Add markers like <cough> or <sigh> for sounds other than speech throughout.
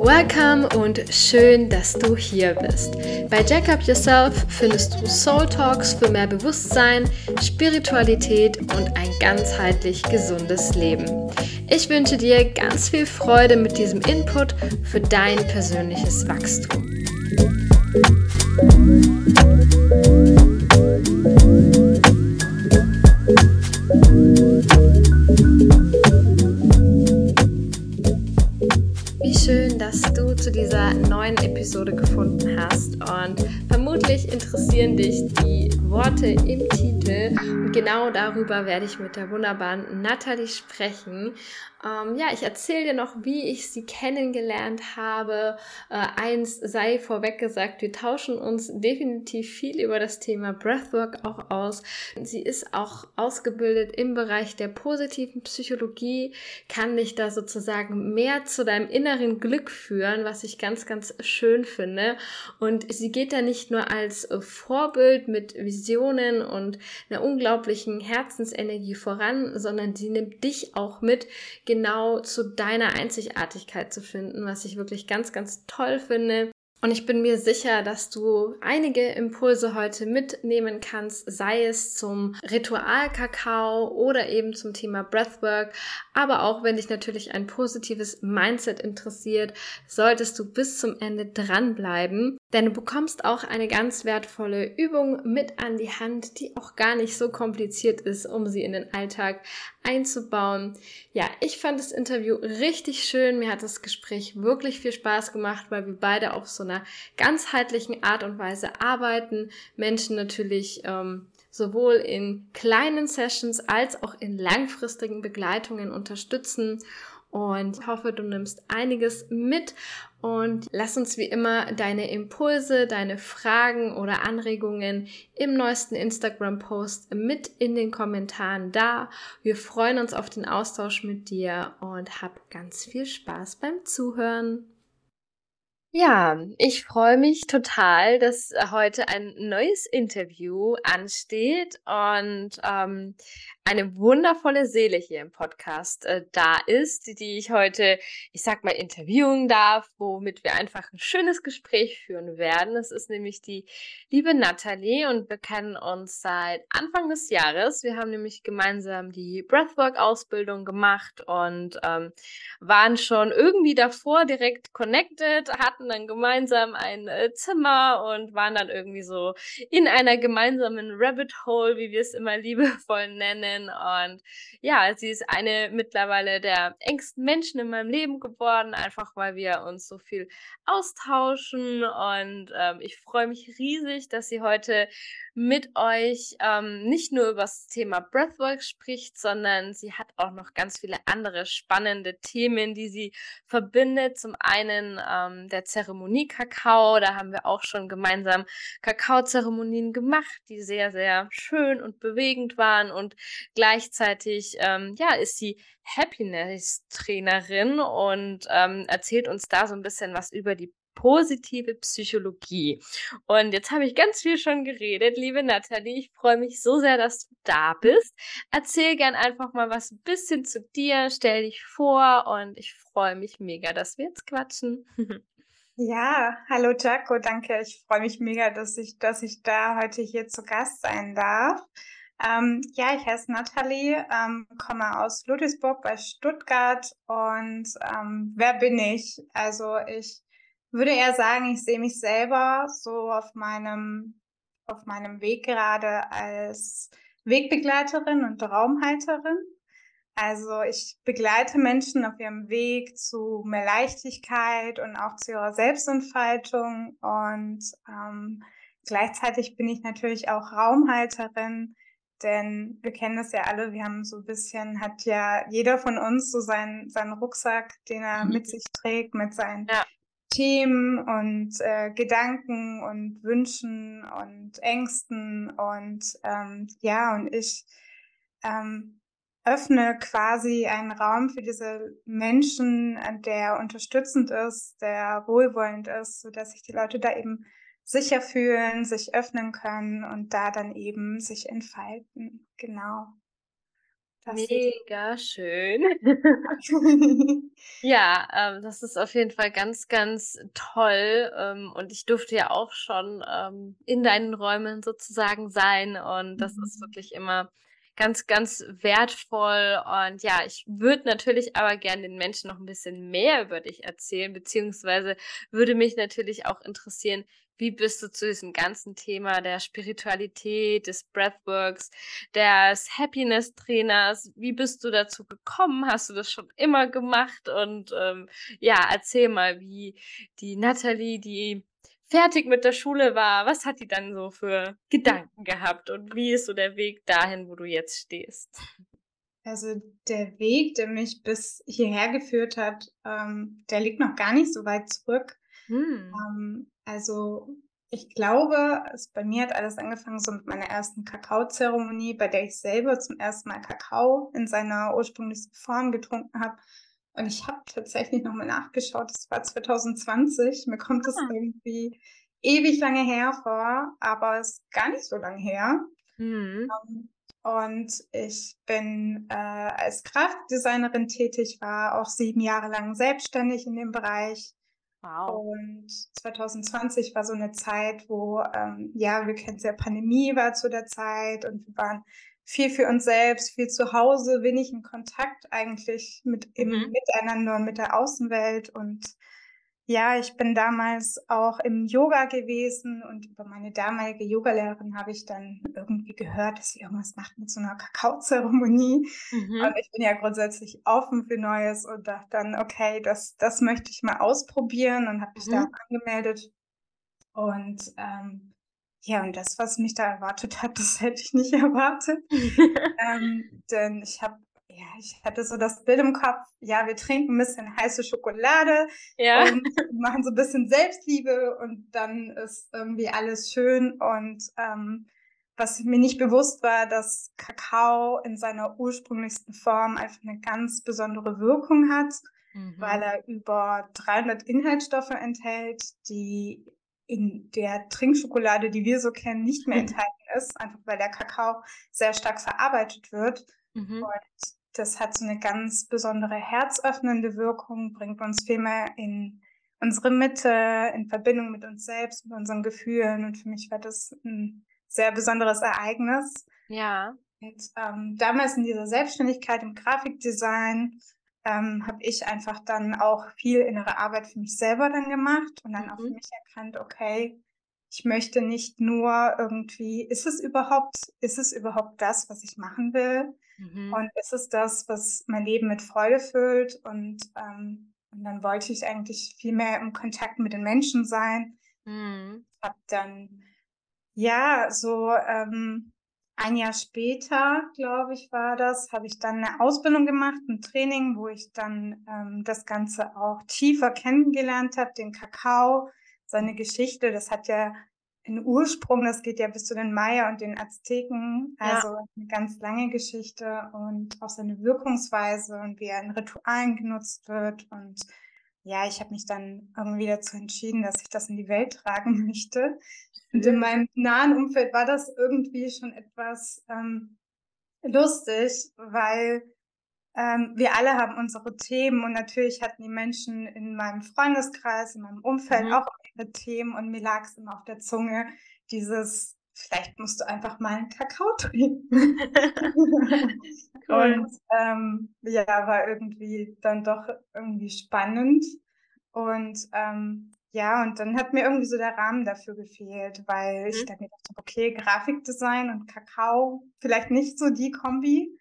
Welcome und schön, dass du hier bist. Bei Jack Up Yourself findest du Soul Talks für mehr Bewusstsein, Spiritualität und ein ganzheitlich gesundes Leben. Ich wünsche dir ganz viel Freude mit diesem Input für dein persönliches Wachstum. Ich mit der wunderbaren Natalie sprechen. Ähm, ja, ich erzähle dir noch, wie ich sie kennengelernt habe. Äh, eins sei vorweg gesagt, wir tauschen uns definitiv viel über das Thema Breathwork auch aus. Sie ist auch ausgebildet im Bereich der positiven Psychologie, kann dich da sozusagen mehr zu deinem inneren Glück führen, was ich ganz, ganz schön finde. Und sie geht da nicht nur als Vorbild mit Visionen und einer unglaublichen Herzensenergie voran, sondern sie nimmt dich auch mit genau zu deiner Einzigartigkeit zu finden, was ich wirklich ganz, ganz toll finde. Und ich bin mir sicher, dass du einige Impulse heute mitnehmen kannst, sei es zum Ritual-Kakao oder eben zum Thema Breathwork. Aber auch wenn dich natürlich ein positives Mindset interessiert, solltest du bis zum Ende dranbleiben. Denn du bekommst auch eine ganz wertvolle Übung mit an die Hand, die auch gar nicht so kompliziert ist, um sie in den Alltag einzubauen. Ja, ich fand das Interview richtig schön. Mir hat das Gespräch wirklich viel Spaß gemacht, weil wir beide auf so einer ganzheitlichen Art und Weise arbeiten. Menschen natürlich ähm, sowohl in kleinen Sessions als auch in langfristigen Begleitungen unterstützen und hoffe, du nimmst einiges mit und lass uns wie immer deine Impulse, deine Fragen oder Anregungen im neuesten Instagram-Post mit in den Kommentaren da. Wir freuen uns auf den Austausch mit dir und hab ganz viel Spaß beim Zuhören. Ja, ich freue mich total, dass heute ein neues Interview ansteht und ähm, eine wundervolle Seele hier im Podcast äh, da ist, die ich heute, ich sag mal, interviewen darf, womit wir einfach ein schönes Gespräch führen werden. Es ist nämlich die liebe Nathalie und wir kennen uns seit Anfang des Jahres. Wir haben nämlich gemeinsam die Breathwork-Ausbildung gemacht und ähm, waren schon irgendwie davor direkt connected, hatten dann gemeinsam ein äh, Zimmer und waren dann irgendwie so in einer gemeinsamen Rabbit Hole, wie wir es immer liebevoll nennen Freundin und ja, sie ist eine mittlerweile der engsten Menschen in meinem Leben geworden, einfach weil wir uns so viel austauschen und ähm, ich freue mich riesig, dass sie heute mit euch ähm, nicht nur über das Thema Breathwork spricht, sondern sie hat auch noch ganz viele andere spannende Themen, die sie verbindet. Zum einen ähm, der Zeremonie Kakao, da haben wir auch schon gemeinsam Kakaozeremonien gemacht, die sehr, sehr schön und bewegend waren und gleichzeitig ähm, ja, ist sie Happiness-Trainerin und ähm, erzählt uns da so ein bisschen was über die positive Psychologie. Und jetzt habe ich ganz viel schon geredet, liebe Nathalie. Ich freue mich so sehr, dass du da bist. Erzähl gern einfach mal was ein bisschen zu dir, stell dich vor und ich freue mich mega, dass wir jetzt quatschen. <laughs> Ja, hallo Jaco, danke. Ich freue mich mega, dass ich, dass ich da heute hier zu Gast sein darf. Ähm, ja, ich heiße Nathalie, ähm, komme aus Ludwigsburg bei Stuttgart und ähm, wer bin ich? Also ich würde eher sagen, ich sehe mich selber so auf meinem, auf meinem Weg gerade als Wegbegleiterin und Raumhalterin. Also ich begleite Menschen auf ihrem Weg zu mehr Leichtigkeit und auch zu ihrer Selbstentfaltung. Und ähm, gleichzeitig bin ich natürlich auch Raumhalterin, denn wir kennen das ja alle, wir haben so ein bisschen, hat ja jeder von uns so seinen, seinen Rucksack, den er mhm. mit sich trägt, mit seinen ja. Themen und äh, Gedanken und Wünschen und Ängsten und ähm, ja, und ich ähm, öffne quasi einen Raum für diese Menschen, der unterstützend ist, der wohlwollend ist, sodass sich die Leute da eben sicher fühlen, sich öffnen können und da dann eben sich entfalten. Genau. Das Mega schön. <laughs> ja, ähm, das ist auf jeden Fall ganz, ganz toll. Ähm, und ich durfte ja auch schon ähm, in deinen Räumen sozusagen sein. Und das mhm. ist wirklich immer ganz, ganz wertvoll. Und ja, ich würde natürlich aber gerne den Menschen noch ein bisschen mehr über dich erzählen, beziehungsweise würde mich natürlich auch interessieren, wie bist du zu diesem ganzen Thema der Spiritualität, des Breathworks, des Happiness-Trainers, wie bist du dazu gekommen? Hast du das schon immer gemacht? Und ähm, ja, erzähl mal, wie die Natalie, die fertig mit der Schule war, was hat die dann so für Gedanken gehabt und wie ist so der Weg dahin, wo du jetzt stehst? Also der Weg, der mich bis hierher geführt hat, ähm, der liegt noch gar nicht so weit zurück. Hm. Ähm, also ich glaube, es, bei mir hat alles angefangen so mit meiner ersten Kakaozeremonie, bei der ich selber zum ersten Mal Kakao in seiner ursprünglichen Form getrunken habe. Und ich habe tatsächlich nochmal nachgeschaut, das war 2020. Mir kommt es ah. irgendwie ewig lange her vor, aber es ist gar nicht so lange her. Mhm. Um, und ich bin äh, als Grafikdesignerin tätig, war auch sieben Jahre lang selbstständig in dem Bereich. Wow. Und 2020 war so eine Zeit, wo, ähm, ja, wir kennen es ja, Pandemie war zu der Zeit und wir waren viel für uns selbst, viel zu Hause, wenig in Kontakt eigentlich mit im mhm. Miteinander und mit der Außenwelt. Und ja, ich bin damals auch im Yoga gewesen und über meine damalige Yogalehrerin habe ich dann irgendwie gehört, dass sie irgendwas macht mit so einer Kakaozeremonie. Mhm. Und ich bin ja grundsätzlich offen für Neues und dachte dann, okay, das, das möchte ich mal ausprobieren und habe mich mhm. da angemeldet. Und ähm, ja, und das, was mich da erwartet hat, <laughs> das hätte ich nicht erwartet. <laughs> ähm, denn ich habe, ja, ich hatte so das Bild im Kopf, ja, wir trinken ein bisschen heiße Schokolade ja. und <laughs> machen so ein bisschen Selbstliebe und dann ist irgendwie alles schön. Und ähm, was mir nicht bewusst war, dass Kakao in seiner ursprünglichsten Form einfach eine ganz besondere Wirkung hat, mhm. weil er über 300 Inhaltsstoffe enthält, die in der Trinkschokolade, die wir so kennen, nicht mehr mhm. enthalten ist, einfach weil der Kakao sehr stark verarbeitet wird. Mhm. Und das hat so eine ganz besondere herzöffnende Wirkung, bringt uns viel mehr in unsere Mitte, in Verbindung mit uns selbst, mit unseren Gefühlen. Und für mich war das ein sehr besonderes Ereignis. Ja. Und ähm, damals in dieser Selbstständigkeit im Grafikdesign ähm, habe ich einfach dann auch viel innere Arbeit für mich selber dann gemacht und dann mhm. auch für mich erkannt, okay, ich möchte nicht nur irgendwie, ist es überhaupt, ist es überhaupt das, was ich machen will? Mhm. Und ist es das, was mein Leben mit Freude füllt? Und, ähm, und dann wollte ich eigentlich viel mehr im Kontakt mit den Menschen sein. Mhm. Hab dann, ja, so ähm, ein Jahr später, glaube ich, war das, habe ich dann eine Ausbildung gemacht, ein Training, wo ich dann ähm, das Ganze auch tiefer kennengelernt habe, den Kakao, seine Geschichte. Das hat ja einen Ursprung, das geht ja bis zu den Maya und den Azteken, also ja. eine ganz lange Geschichte und auch seine Wirkungsweise und wie er in Ritualen genutzt wird. Und ja, ich habe mich dann irgendwie dazu entschieden, dass ich das in die Welt tragen <laughs> möchte. Und in meinem nahen Umfeld war das irgendwie schon etwas ähm, lustig, weil ähm, wir alle haben unsere Themen und natürlich hatten die Menschen in meinem Freundeskreis, in meinem Umfeld mhm. auch ihre Themen und mir lag es immer auf der Zunge, dieses, vielleicht musst du einfach mal einen Kakao <laughs> trinken. cool. Und ähm, ja, war irgendwie dann doch irgendwie spannend. Und ähm, ja, und dann hat mir irgendwie so der Rahmen dafür gefehlt, weil mhm. ich dann gedacht habe, okay, Grafikdesign und Kakao, vielleicht nicht so die Kombi.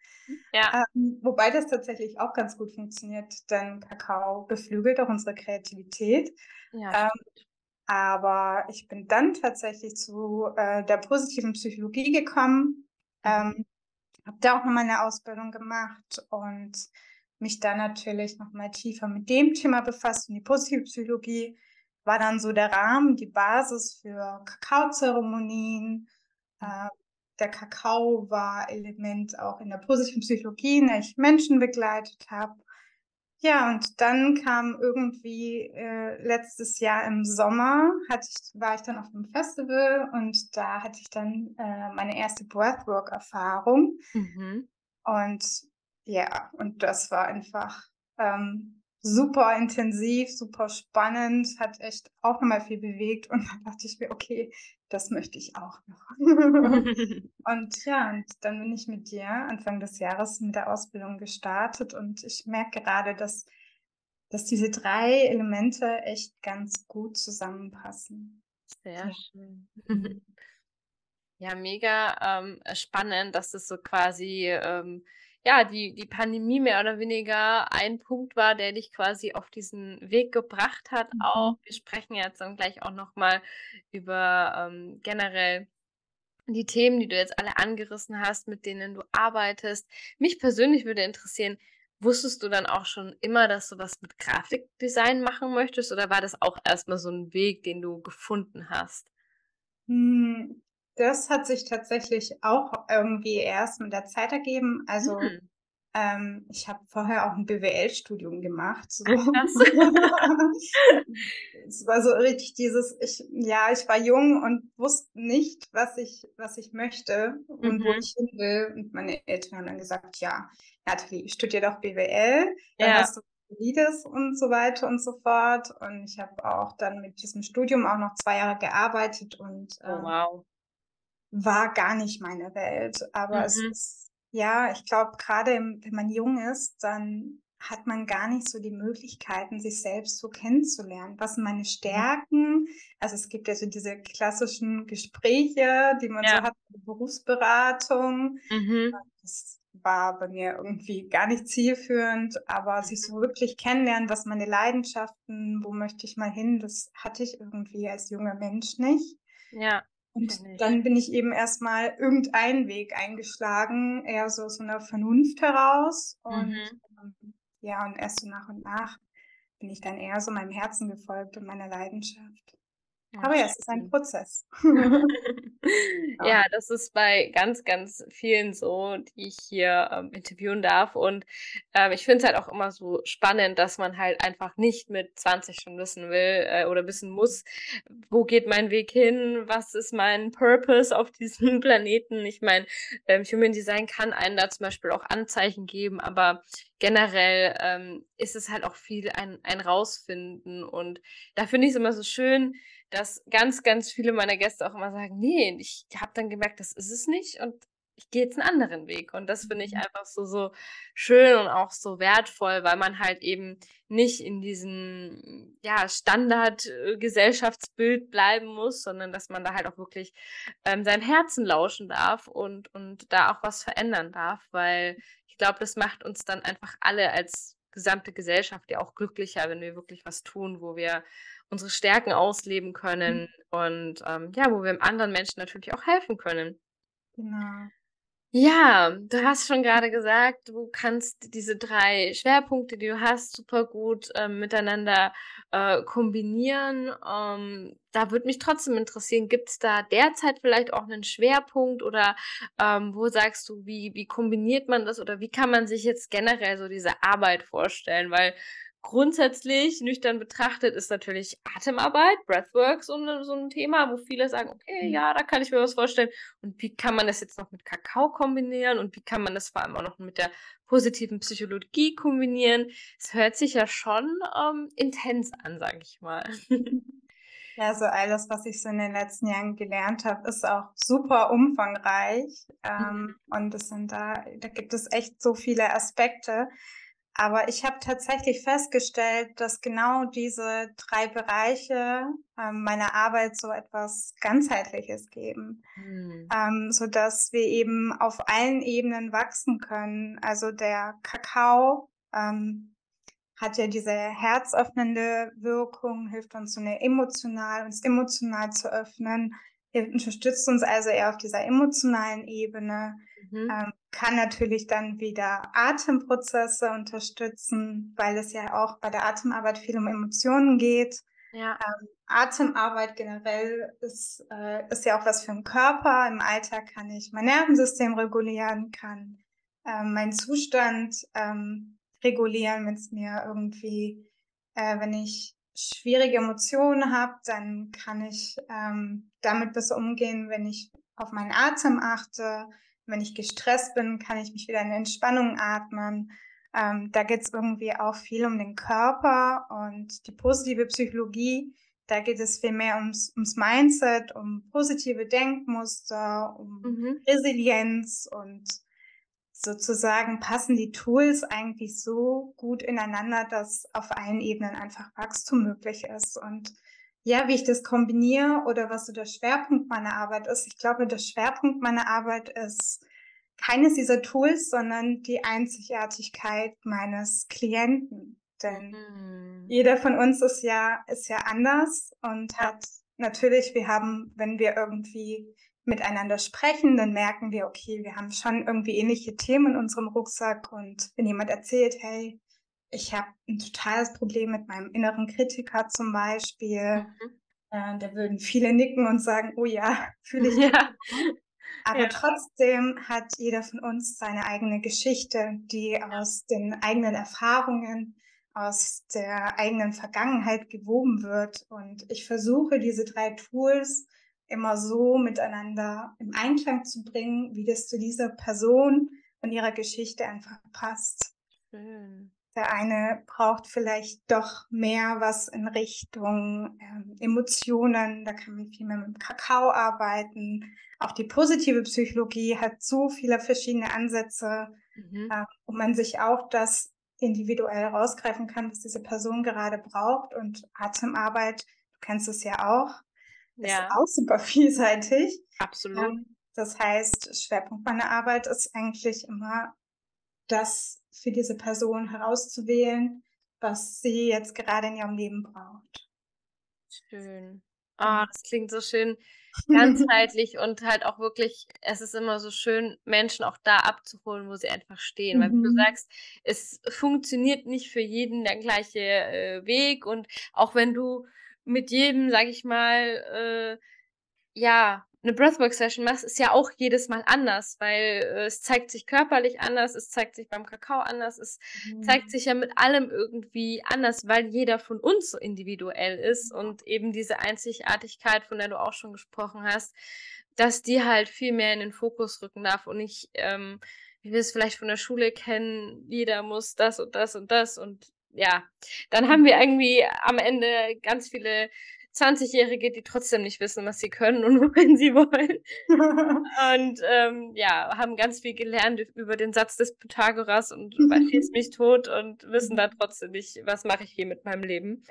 Ja. Ähm, wobei das tatsächlich auch ganz gut funktioniert, denn Kakao beflügelt auch unsere Kreativität. Ja, ähm, aber ich bin dann tatsächlich zu äh, der positiven Psychologie gekommen, mhm. ähm, habe da auch nochmal eine Ausbildung gemacht und mich dann natürlich nochmal tiefer mit dem Thema befasst und die positive Psychologie war dann so der Rahmen, die Basis für Kakaozeremonien, äh, der Kakao war Element auch in der positiven Psychologie, in der ich Menschen begleitet habe. Ja, und dann kam irgendwie äh, letztes Jahr im Sommer, hatte ich, war ich dann auf einem Festival und da hatte ich dann äh, meine erste Breathwork-Erfahrung. Mhm. Und ja, und das war einfach ähm, super intensiv, super spannend, hat echt auch nochmal viel bewegt. Und dann dachte ich mir, okay, das möchte ich auch noch. <laughs> und ja, und dann bin ich mit dir Anfang des Jahres mit der Ausbildung gestartet und ich merke gerade, dass, dass diese drei Elemente echt ganz gut zusammenpassen. Sehr ja. schön. <laughs> Ja, mega ähm, spannend, dass es so quasi ähm, ja, die, die Pandemie mehr oder weniger ein Punkt war, der dich quasi auf diesen Weg gebracht hat. Mhm. Auch wir sprechen jetzt dann gleich auch nochmal über ähm, generell die Themen, die du jetzt alle angerissen hast, mit denen du arbeitest. Mich persönlich würde interessieren, wusstest du dann auch schon immer, dass du was mit Grafikdesign machen möchtest oder war das auch erstmal so ein Weg, den du gefunden hast? Hm, das hat sich tatsächlich auch irgendwie erst mit der Zeit ergeben. Also mhm. ähm, ich habe vorher auch ein BWL-Studium gemacht. So. <laughs> es war so richtig dieses, ich, ja, ich war jung und wusste nicht, was ich, was ich möchte und mhm. wo ich hin will. Und meine Eltern haben dann gesagt, ja, Nathalie, studier doch BWL, dann ja. hast du Valides und so weiter und so fort. Und ich habe auch dann mit diesem Studium auch noch zwei Jahre gearbeitet und oh, ähm, wow war gar nicht meine Welt. Aber mhm. es ist, ja, ich glaube, gerade wenn man jung ist, dann hat man gar nicht so die Möglichkeiten, sich selbst so kennenzulernen. Was sind meine mhm. Stärken? Also es gibt ja so diese klassischen Gespräche, die man ja. so hat, Berufsberatung. Mhm. Das war bei mir irgendwie gar nicht zielführend, aber sich so wirklich kennenlernen, was meine Leidenschaften, wo möchte ich mal hin, das hatte ich irgendwie als junger Mensch nicht. Ja. Und dann bin ich eben erstmal irgendeinen Weg eingeschlagen, eher so aus einer Vernunft heraus. Und mhm. ähm, ja, und erst so nach und nach bin ich dann eher so meinem Herzen gefolgt und meiner Leidenschaft. Aber ja, es ist ein Prozess. <laughs> ja, das ist bei ganz, ganz vielen so, die ich hier ähm, interviewen darf. Und ähm, ich finde es halt auch immer so spannend, dass man halt einfach nicht mit 20 schon wissen will äh, oder wissen muss, wo geht mein Weg hin, was ist mein Purpose auf diesem <laughs> Planeten. Ich meine, ähm, Human Design kann einen da zum Beispiel auch Anzeichen geben, aber generell ähm, ist es halt auch viel ein, ein Rausfinden. Und da finde ich es immer so schön, dass ganz, ganz viele meiner Gäste auch immer sagen, nee, ich habe dann gemerkt, das ist es nicht und ich gehe jetzt einen anderen Weg. Und das finde ich mhm. einfach so, so schön und auch so wertvoll, weil man halt eben nicht in diesem ja, Standard-Gesellschaftsbild bleiben muss, sondern dass man da halt auch wirklich ähm, seinem Herzen lauschen darf und, und da auch was verändern darf, weil ich glaube, das macht uns dann einfach alle als gesamte Gesellschaft ja auch glücklicher, wenn wir wirklich was tun, wo wir unsere Stärken ausleben können mhm. und ähm, ja, wo wir anderen Menschen natürlich auch helfen können. Genau. Ja, du hast schon gerade gesagt, du kannst diese drei Schwerpunkte, die du hast, super gut ähm, miteinander äh, kombinieren. Ähm, da würde mich trotzdem interessieren, gibt es da derzeit vielleicht auch einen Schwerpunkt oder ähm, wo sagst du, wie, wie kombiniert man das oder wie kann man sich jetzt generell so diese Arbeit vorstellen? Weil grundsätzlich nüchtern betrachtet ist natürlich Atemarbeit, Breathwork so, so ein Thema, wo viele sagen, okay, mhm. ja, da kann ich mir was vorstellen. Und wie kann man das jetzt noch mit Kakao kombinieren und wie kann man das vor allem auch noch mit der positiven Psychologie kombinieren? Es hört sich ja schon ähm, intens an, sage ich mal. <laughs> Ja, so alles, was ich so in den letzten Jahren gelernt habe, ist auch super umfangreich. Ähm, mhm. Und es sind da, da gibt es echt so viele Aspekte. Aber ich habe tatsächlich festgestellt, dass genau diese drei Bereiche ähm, meiner Arbeit so etwas ganzheitliches geben, mhm. ähm, so dass wir eben auf allen Ebenen wachsen können. Also der Kakao ähm, hat ja diese herzöffnende Wirkung, hilft uns so eine emotional, uns emotional zu öffnen, unterstützt uns also eher auf dieser emotionalen Ebene. Mhm. Ähm, kann natürlich dann wieder Atemprozesse unterstützen, weil es ja auch bei der Atemarbeit viel um Emotionen geht. Ja. Ähm, Atemarbeit generell ist, äh, ist ja auch was für den Körper. Im Alltag kann ich mein Nervensystem regulieren, kann ähm, meinen Zustand ähm, regulieren, wenn es mir irgendwie, äh, wenn ich schwierige Emotionen habe, dann kann ich ähm, damit besser umgehen, wenn ich auf meinen Atem achte. Wenn ich gestresst bin, kann ich mich wieder in Entspannung atmen. Ähm, da geht es irgendwie auch viel um den Körper und die positive Psychologie. Da geht es viel mehr ums, ums Mindset, um positive Denkmuster, um mhm. Resilienz und sozusagen passen die Tools eigentlich so gut ineinander, dass auf allen Ebenen einfach Wachstum möglich ist. Und ja, wie ich das kombiniere oder was so der Schwerpunkt meiner Arbeit ist. Ich glaube, der Schwerpunkt meiner Arbeit ist keines dieser Tools, sondern die Einzigartigkeit meines Klienten. Denn mhm. jeder von uns ist ja, ist ja anders und hat natürlich, wir haben, wenn wir irgendwie miteinander sprechen, dann merken wir, okay, wir haben schon irgendwie ähnliche Themen in unserem Rucksack und wenn jemand erzählt, hey, ich habe ein totales Problem mit meinem inneren Kritiker zum Beispiel, mhm. äh, da würden viele nicken und sagen, oh ja, <laughs> fühle ich. Ja. Aber ja. trotzdem hat jeder von uns seine eigene Geschichte, die aus den eigenen Erfahrungen, aus der eigenen Vergangenheit gewoben wird. Und ich versuche diese drei Tools immer so miteinander im Einklang zu bringen, wie das zu dieser Person und ihrer Geschichte einfach passt. Schön. Der eine braucht vielleicht doch mehr was in Richtung ähm, Emotionen. Da kann man viel mehr mit dem Kakao arbeiten. Auch die positive Psychologie hat so viele verschiedene Ansätze, mhm. äh, wo man sich auch das individuell rausgreifen kann, was diese Person gerade braucht. Und Atemarbeit, du kennst es ja auch, ja. ist auch super <laughs> vielseitig. Absolut. Ähm, das heißt, Schwerpunkt meiner Arbeit ist eigentlich immer das für diese Person herauszuwählen, was sie jetzt gerade in ihrem Leben braucht. Schön. Ah, oh, das klingt so schön <laughs> ganzheitlich und halt auch wirklich, es ist immer so schön, Menschen auch da abzuholen, wo sie einfach stehen. Mhm. Weil wie du sagst, es funktioniert nicht für jeden der gleiche äh, Weg und auch wenn du mit jedem, sag ich mal, äh, ja, eine Breathwork-Session machst, ist ja auch jedes Mal anders, weil äh, es zeigt sich körperlich anders, es zeigt sich beim Kakao anders, es mhm. zeigt sich ja mit allem irgendwie anders, weil jeder von uns so individuell ist und eben diese Einzigartigkeit, von der du auch schon gesprochen hast, dass die halt viel mehr in den Fokus rücken darf und nicht, ähm, wie wir es vielleicht von der Schule kennen, jeder muss das und das und das und ja, dann haben wir irgendwie am Ende ganz viele 20-Jährige, die trotzdem nicht wissen, was sie können und <laughs> wohin sie wollen. <laughs> und ähm, ja, haben ganz viel gelernt über den Satz des Pythagoras und <laughs> schießt mich tot und wissen da trotzdem nicht, was mache ich hier mit meinem Leben.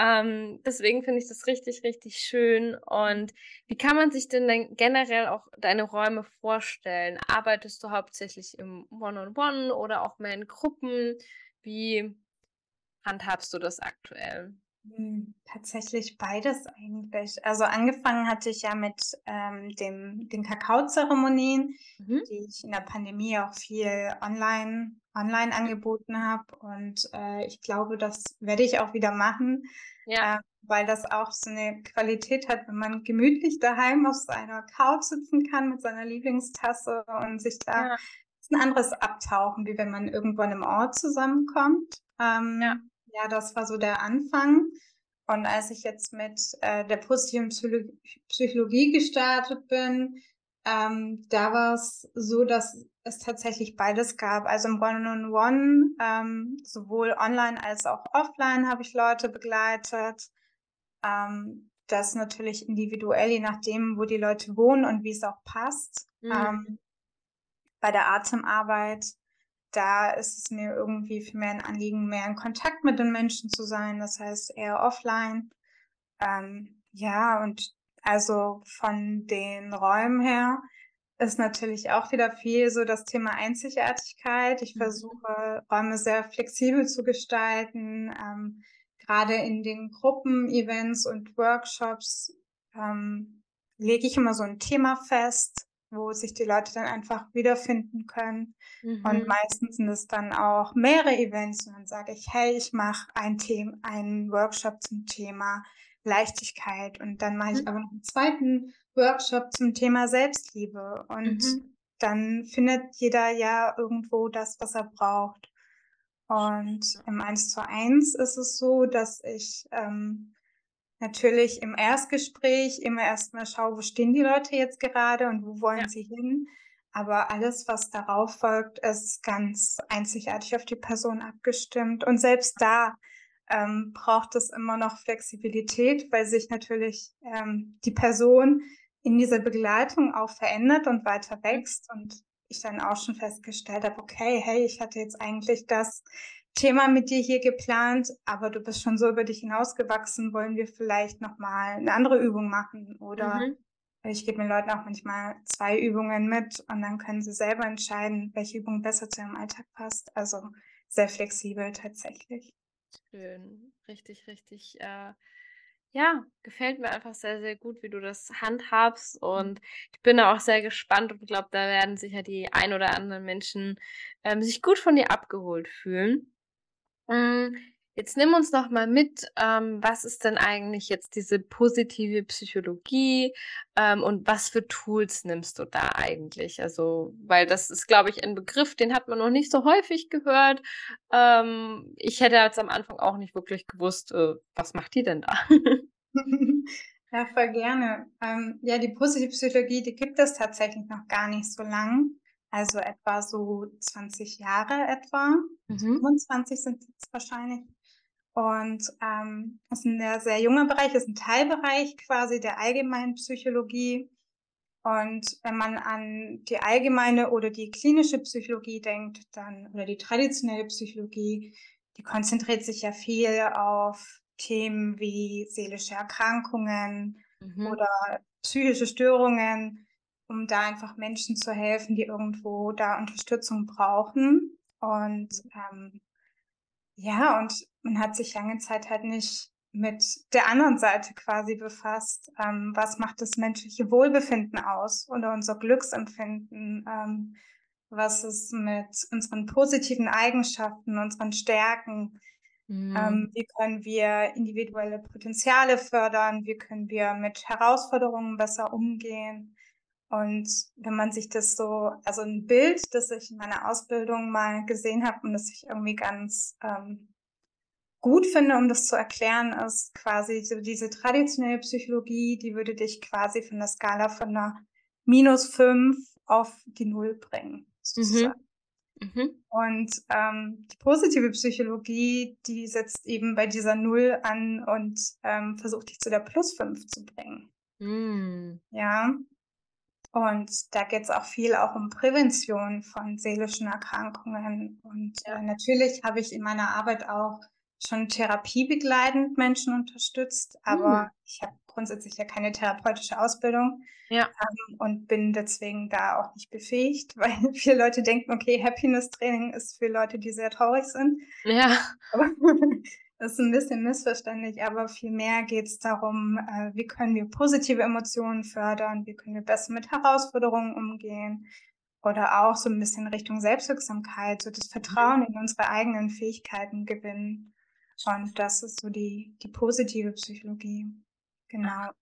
Ähm, deswegen finde ich das richtig, richtig schön. Und wie kann man sich denn, denn generell auch deine Räume vorstellen? Arbeitest du hauptsächlich im One-on-One -on -One oder auch mehr in Gruppen? Wie handhabst du das aktuell? Hm, tatsächlich beides eigentlich. Also angefangen hatte ich ja mit ähm, dem, den Kakaozeremonien, mhm. die ich in der Pandemie auch viel online, online angeboten habe. Und äh, ich glaube, das werde ich auch wieder machen, ja. äh, weil das auch so eine Qualität hat, wenn man gemütlich daheim auf seiner Couch sitzen kann mit seiner Lieblingstasse und sich da ja. ein anderes abtauchen, wie wenn man irgendwann im Ort zusammenkommt. Ähm, ja ja, das war so der Anfang. Und als ich jetzt mit äh, der positiven Psychologie gestartet bin, ähm, da war es so, dass es tatsächlich beides gab. Also im One-on-One, -on -One, ähm, sowohl online als auch offline habe ich Leute begleitet. Ähm, das natürlich individuell, je nachdem, wo die Leute wohnen und wie es auch passt. Mhm. Ähm, bei der Atemarbeit da ist es mir irgendwie viel mehr ein Anliegen, mehr in Kontakt mit den Menschen zu sein, das heißt eher offline. Ähm, ja, und also von den Räumen her ist natürlich auch wieder viel so das Thema Einzigartigkeit. Ich mhm. versuche Räume sehr flexibel zu gestalten. Ähm, gerade in den Gruppen-Events und Workshops ähm, lege ich immer so ein Thema fest, wo sich die Leute dann einfach wiederfinden können. Mhm. Und meistens sind es dann auch mehrere Events und dann sage ich, hey, ich mache ein Thema, einen Workshop zum Thema Leichtigkeit und dann mache ich mhm. aber noch einen zweiten Workshop zum Thema Selbstliebe und mhm. dann findet jeder ja irgendwo das, was er braucht. Und im 1 zu 1 ist es so, dass ich ähm, natürlich im Erstgespräch immer erstmal schaue, wo stehen die Leute jetzt gerade und wo wollen ja. sie hin. Aber alles, was darauf folgt, ist ganz einzigartig auf die Person abgestimmt. Und selbst da ähm, braucht es immer noch Flexibilität, weil sich natürlich ähm, die Person in dieser Begleitung auch verändert und weiter wächst. Und ich dann auch schon festgestellt habe, okay, hey, ich hatte jetzt eigentlich das Thema mit dir hier geplant, aber du bist schon so über dich hinausgewachsen, wollen wir vielleicht nochmal eine andere Übung machen oder mhm. ich gebe den Leuten auch manchmal zwei Übungen mit und dann können sie selber entscheiden, welche Übung besser zu ihrem Alltag passt. Also sehr flexibel tatsächlich. Schön, richtig, richtig. Äh, ja, gefällt mir einfach sehr, sehr gut, wie du das handhabst. Und ich bin auch sehr gespannt und glaube, da werden sicher die ein oder anderen Menschen ähm, sich gut von dir abgeholt fühlen. Hm, jetzt nimm uns noch mal mit, ähm, was ist denn eigentlich jetzt diese positive Psychologie ähm, und was für Tools nimmst du da eigentlich? Also, weil das ist, glaube ich, ein Begriff, den hat man noch nicht so häufig gehört. Ähm, ich hätte jetzt am Anfang auch nicht wirklich gewusst, äh, was macht die denn da? <laughs> ja, voll gerne. Ähm, ja, die positive Psychologie, die gibt es tatsächlich noch gar nicht so lang also etwa so 20 Jahre etwa, mhm. 25 sind es wahrscheinlich. Und ähm, ist ein sehr, sehr junger Bereich, ist ein Teilbereich quasi der allgemeinen Psychologie. Und wenn man an die allgemeine oder die klinische Psychologie denkt, dann oder die traditionelle Psychologie, die konzentriert sich ja viel auf Themen wie seelische Erkrankungen mhm. oder psychische Störungen um da einfach Menschen zu helfen, die irgendwo da Unterstützung brauchen. Und ähm, ja, und man hat sich lange Zeit halt nicht mit der anderen Seite quasi befasst. Ähm, was macht das menschliche Wohlbefinden aus oder unser Glücksempfinden? Ähm, was ist mit unseren positiven Eigenschaften, unseren Stärken? Mhm. Ähm, wie können wir individuelle Potenziale fördern? Wie können wir mit Herausforderungen besser umgehen? Und wenn man sich das so, also ein Bild, das ich in meiner Ausbildung mal gesehen habe und das ich irgendwie ganz ähm, gut finde, um das zu erklären, ist quasi so diese traditionelle Psychologie, die würde dich quasi von der Skala von einer minus fünf auf die Null bringen. Sozusagen. Mhm. Mhm. Und ähm, die positive Psychologie, die setzt eben bei dieser Null an und ähm, versucht dich zu der plus fünf zu bringen. Mhm. Ja, und da geht es auch viel auch um Prävention von seelischen Erkrankungen. Und äh, natürlich habe ich in meiner Arbeit auch schon therapiebegleitend Menschen unterstützt, aber mhm. ich habe grundsätzlich ja keine therapeutische Ausbildung ja. ähm, und bin deswegen da auch nicht befähigt, <laughs> weil viele Leute denken, okay, Happiness Training ist für Leute, die sehr traurig sind. Ja. Aber das ist ein bisschen missverständlich, aber vielmehr geht es darum, äh, wie können wir positive Emotionen fördern, wie können wir besser mit Herausforderungen umgehen oder auch so ein bisschen Richtung Selbstwirksamkeit, so das Vertrauen mhm. in unsere eigenen Fähigkeiten gewinnen. Und das ist so die, die positive Psychologie. Genau.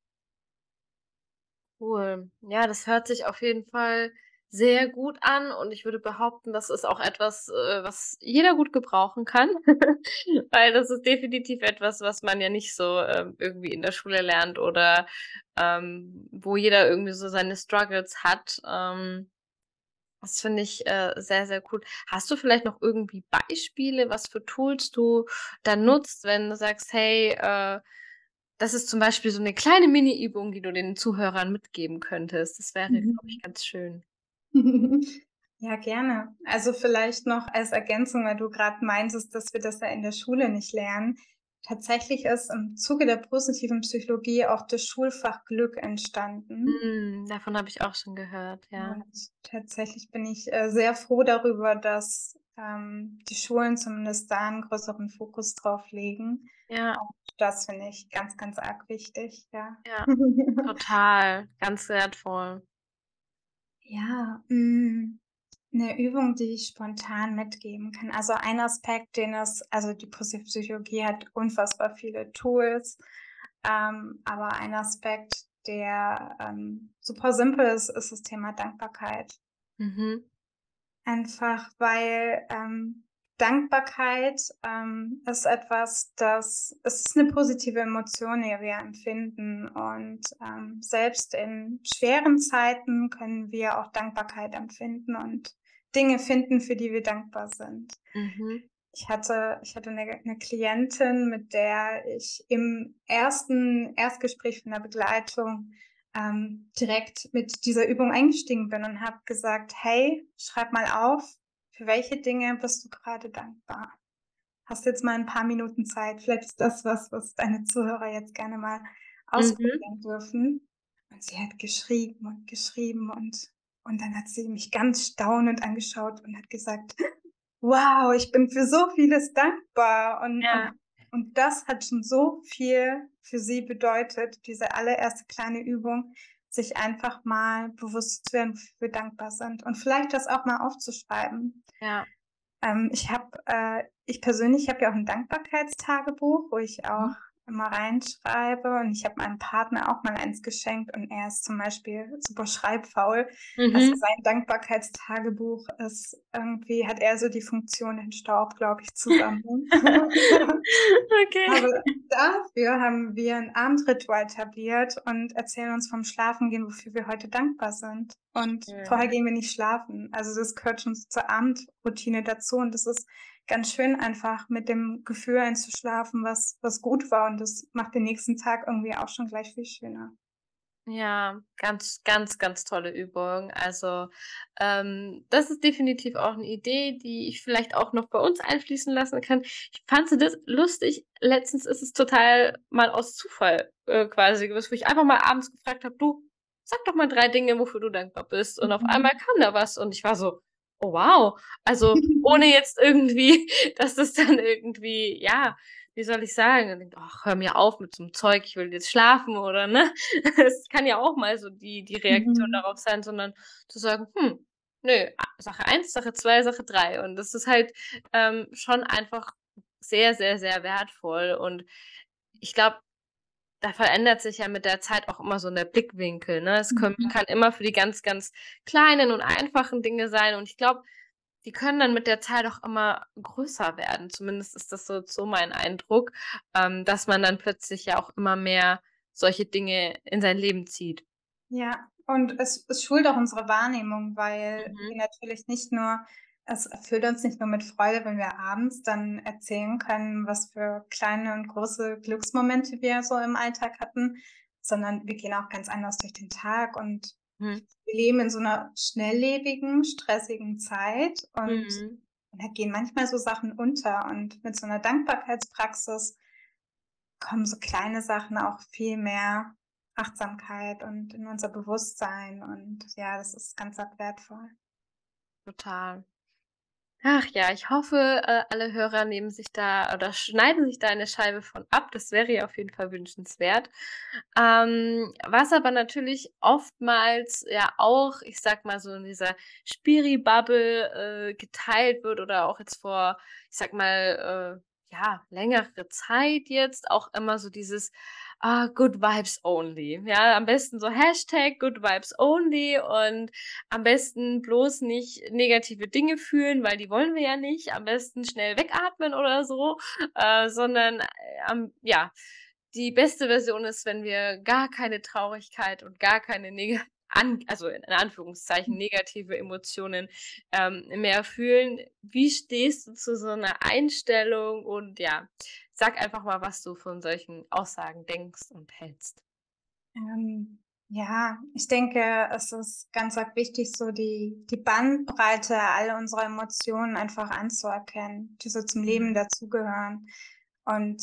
Cool. Ja, das hört sich auf jeden Fall sehr gut an und ich würde behaupten, das ist auch etwas, äh, was jeder gut gebrauchen kann, <laughs> weil das ist definitiv etwas, was man ja nicht so äh, irgendwie in der Schule lernt oder ähm, wo jeder irgendwie so seine Struggles hat. Ähm, das finde ich äh, sehr, sehr cool. Hast du vielleicht noch irgendwie Beispiele, was für Tools du da nutzt, wenn du sagst, hey, äh, das ist zum Beispiel so eine kleine Mini-Übung, die du den Zuhörern mitgeben könntest. Das wäre, mhm. glaube ich, ganz schön. <laughs> Ja, gerne. Also vielleicht noch als Ergänzung, weil du gerade meintest, dass wir das ja in der Schule nicht lernen. Tatsächlich ist im Zuge der positiven Psychologie auch das Schulfach Glück entstanden. Mm, davon habe ich auch schon gehört, ja. Und tatsächlich bin ich äh, sehr froh darüber, dass ähm, die Schulen zumindest da einen größeren Fokus drauf legen. Ja. Und das finde ich ganz, ganz arg wichtig, ja. Ja, <laughs> total. Ganz wertvoll. Ja, mm, eine Übung, die ich spontan mitgeben kann. Also ein Aspekt, den es, also die positive Psychologie hat unfassbar viele Tools, ähm, aber ein Aspekt, der ähm, super simpel ist, ist das Thema Dankbarkeit. Mhm. Einfach weil ähm, Dankbarkeit ähm, ist etwas, das es ist eine positive Emotion, die wir empfinden. Und ähm, selbst in schweren Zeiten können wir auch Dankbarkeit empfinden und Dinge finden, für die wir dankbar sind. Mhm. Ich hatte, ich hatte eine, eine Klientin, mit der ich im ersten Erstgespräch von der Begleitung ähm, direkt mit dieser Übung eingestiegen bin und habe gesagt, hey, schreib mal auf, für welche Dinge bist du gerade dankbar? Hast jetzt mal ein paar Minuten Zeit. Vielleicht ist das was, was deine Zuhörer jetzt gerne mal ausprobieren mhm. dürfen. Und sie hat geschrieben und geschrieben und, und dann hat sie mich ganz staunend angeschaut und hat gesagt, <laughs> wow, ich bin für so vieles dankbar. Und, ja. und, und das hat schon so viel für sie bedeutet, diese allererste kleine Übung, sich einfach mal bewusst zu werden, wofür wir dankbar sind und vielleicht das auch mal aufzuschreiben. Ja. Ähm, ich habe, äh, ich persönlich habe ja auch ein Dankbarkeitstagebuch, wo ich auch mhm immer reinschreibe. Und ich habe meinem Partner auch mal eins geschenkt und er ist zum Beispiel super schreibfaul. Mhm. Also sein Dankbarkeitstagebuch ist irgendwie, hat er so die Funktion den Staub, glaube ich, zusammen. <laughs> okay. Aber dafür haben wir ein Abendritual etabliert und erzählen uns vom Schlafengehen, wofür wir heute dankbar sind. Und ja. vorher gehen wir nicht schlafen. Also das gehört schon zur Abendroutine dazu und das ist ganz schön einfach mit dem Gefühl einzuschlafen, was, was gut war. Und das macht den nächsten Tag irgendwie auch schon gleich viel schöner. Ja, ganz, ganz, ganz tolle Übung. Also ähm, das ist definitiv auch eine Idee, die ich vielleicht auch noch bei uns einfließen lassen kann. Ich fand das lustig. Letztens ist es total mal aus Zufall äh, quasi gewesen, wo ich einfach mal abends gefragt habe, du, sag doch mal drei Dinge, wofür du dankbar bist. Und mhm. auf einmal kam da was und ich war so, oh wow. Also ohne jetzt irgendwie, <laughs> dass das dann irgendwie, ja, wie soll ich sagen, ach, hör mir auf mit so einem Zeug, ich will jetzt schlafen oder ne? <laughs> Es kann ja auch mal so die, die Reaktion mhm. darauf sein, sondern zu sagen, hm, nö, Sache eins, Sache zwei, Sache drei. Und das ist halt ähm, schon einfach sehr, sehr, sehr wertvoll. Und ich glaube, da verändert sich ja mit der Zeit auch immer so der Blickwinkel. Ne? Es können, mhm. kann immer für die ganz, ganz kleinen und einfachen Dinge sein. Und ich glaube, die können dann mit der Zeit auch immer größer werden. Zumindest ist das so, so mein Eindruck, ähm, dass man dann plötzlich ja auch immer mehr solche Dinge in sein Leben zieht. Ja, und es, es schult auch unsere Wahrnehmung, weil mhm. wir natürlich nicht nur es erfüllt uns nicht nur mit Freude, wenn wir abends dann erzählen können, was für kleine und große Glücksmomente wir so im Alltag hatten, sondern wir gehen auch ganz anders durch den Tag und mhm. wir leben in so einer schnelllebigen, stressigen Zeit und mhm. da gehen manchmal so Sachen unter und mit so einer Dankbarkeitspraxis kommen so kleine Sachen auch viel mehr Achtsamkeit und in unser Bewusstsein und ja, das ist ganz wertvoll. Total. Ach ja, ich hoffe, äh, alle Hörer nehmen sich da oder schneiden sich da eine Scheibe von ab. Das wäre ja auf jeden Fall wünschenswert. Ähm, was aber natürlich oftmals ja auch, ich sag mal so in dieser Spiri-Bubble äh, geteilt wird oder auch jetzt vor, ich sag mal, äh, ja, längere Zeit jetzt auch immer so dieses, ah, Good Vibes Only. Ja, am besten so Hashtag Good Vibes Only und am besten bloß nicht negative Dinge fühlen, weil die wollen wir ja nicht. Am besten schnell wegatmen oder so, äh, sondern äh, ja, die beste Version ist, wenn wir gar keine Traurigkeit und gar keine negative an, also in Anführungszeichen negative Emotionen ähm, mehr fühlen. Wie stehst du zu so einer Einstellung und ja, Sag einfach mal, was du von solchen Aussagen denkst und hältst. Ähm, ja, ich denke, es ist ganz wichtig, so die, die Bandbreite all unserer Emotionen einfach anzuerkennen, die so zum Leben mhm. dazugehören. Und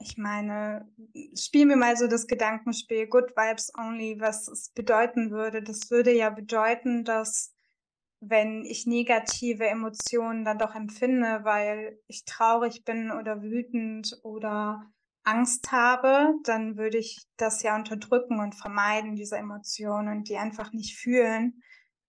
ich meine, spielen wir mal so das Gedankenspiel Good Vibes Only, was es bedeuten würde. Das würde ja bedeuten, dass wenn ich negative Emotionen dann doch empfinde, weil ich traurig bin oder wütend oder Angst habe, dann würde ich das ja unterdrücken und vermeiden, diese Emotionen und die einfach nicht fühlen.